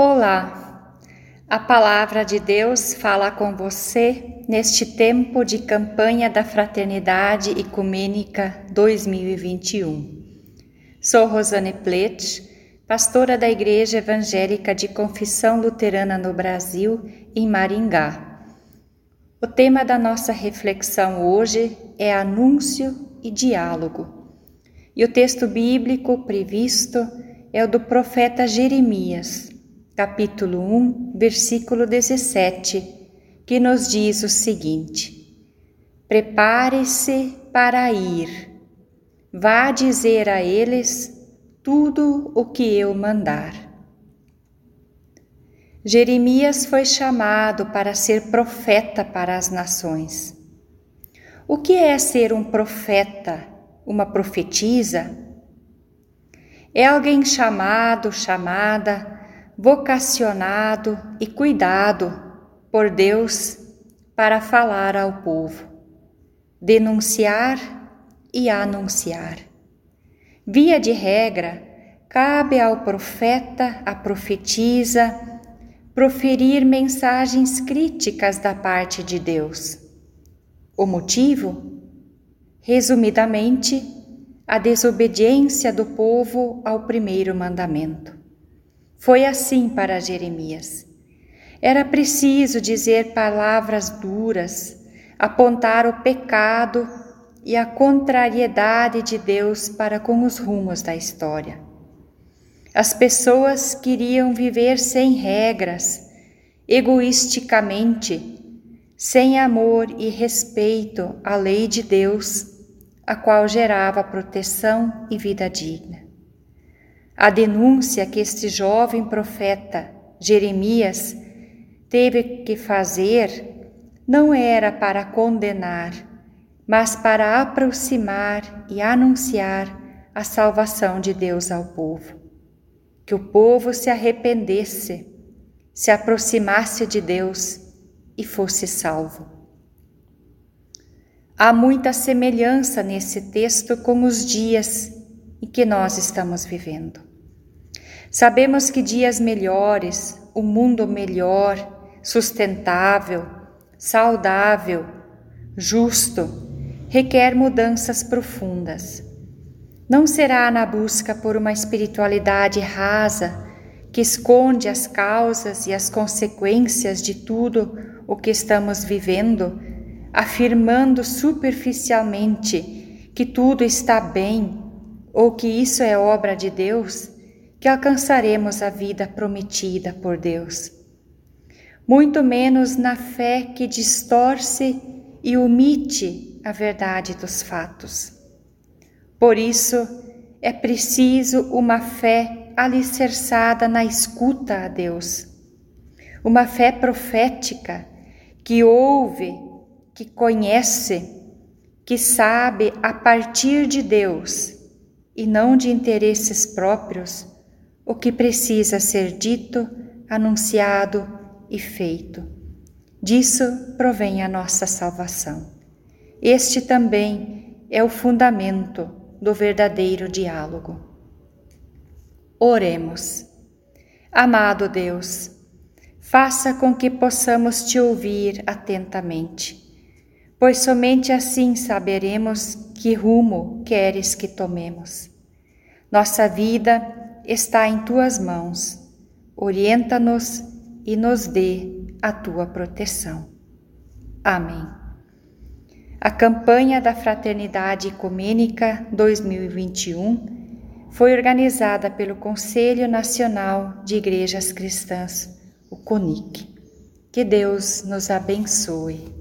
Olá! A palavra de Deus fala com você neste tempo de campanha da Fraternidade Ecumênica 2021. Sou Rosane Plet, pastora da Igreja Evangélica de Confissão Luterana no Brasil, em Maringá. O tema da nossa reflexão hoje é anúncio e diálogo. E o texto bíblico previsto é o do profeta Jeremias capítulo 1, versículo 17, que nos diz o seguinte: Prepare-se para ir, vá dizer a eles tudo o que eu mandar. Jeremias foi chamado para ser profeta para as nações. O que é ser um profeta, uma profetisa? É alguém chamado, chamada, vocacionado e cuidado por Deus para falar ao povo, denunciar e anunciar. Via de regra, cabe ao profeta, à profetisa, proferir mensagens críticas da parte de Deus. O motivo? Resumidamente, a desobediência do povo ao primeiro mandamento. Foi assim para Jeremias. Era preciso dizer palavras duras, apontar o pecado e a contrariedade de Deus para com os rumos da história. As pessoas queriam viver sem regras, egoisticamente, sem amor e respeito à lei de Deus, a qual gerava proteção e vida digna. A denúncia que este jovem profeta Jeremias teve que fazer não era para condenar, mas para aproximar e anunciar a salvação de Deus ao povo. Que o povo se arrependesse, se aproximasse de Deus e fosse salvo. Há muita semelhança nesse texto com os dias em que nós estamos vivendo. Sabemos que dias melhores, um mundo melhor, sustentável, saudável, justo, requer mudanças profundas. Não será na busca por uma espiritualidade rasa que esconde as causas e as consequências de tudo o que estamos vivendo, afirmando superficialmente que tudo está bem ou que isso é obra de Deus que alcançaremos a vida prometida por Deus. Muito menos na fé que distorce e omite a verdade dos fatos. Por isso, é preciso uma fé alicerçada na escuta a Deus, uma fé profética que ouve, que conhece, que sabe a partir de Deus e não de interesses próprios o que precisa ser dito, anunciado e feito. Disso provém a nossa salvação. Este também é o fundamento do verdadeiro diálogo. Oremos. Amado Deus, faça com que possamos te ouvir atentamente, pois somente assim saberemos que rumo queres que tomemos. Nossa vida está em tuas mãos. Orienta-nos e nos dê a tua proteção. Amém. A campanha da Fraternidade Ecumênica 2021 foi organizada pelo Conselho Nacional de Igrejas Cristãs, o CONIC. Que Deus nos abençoe.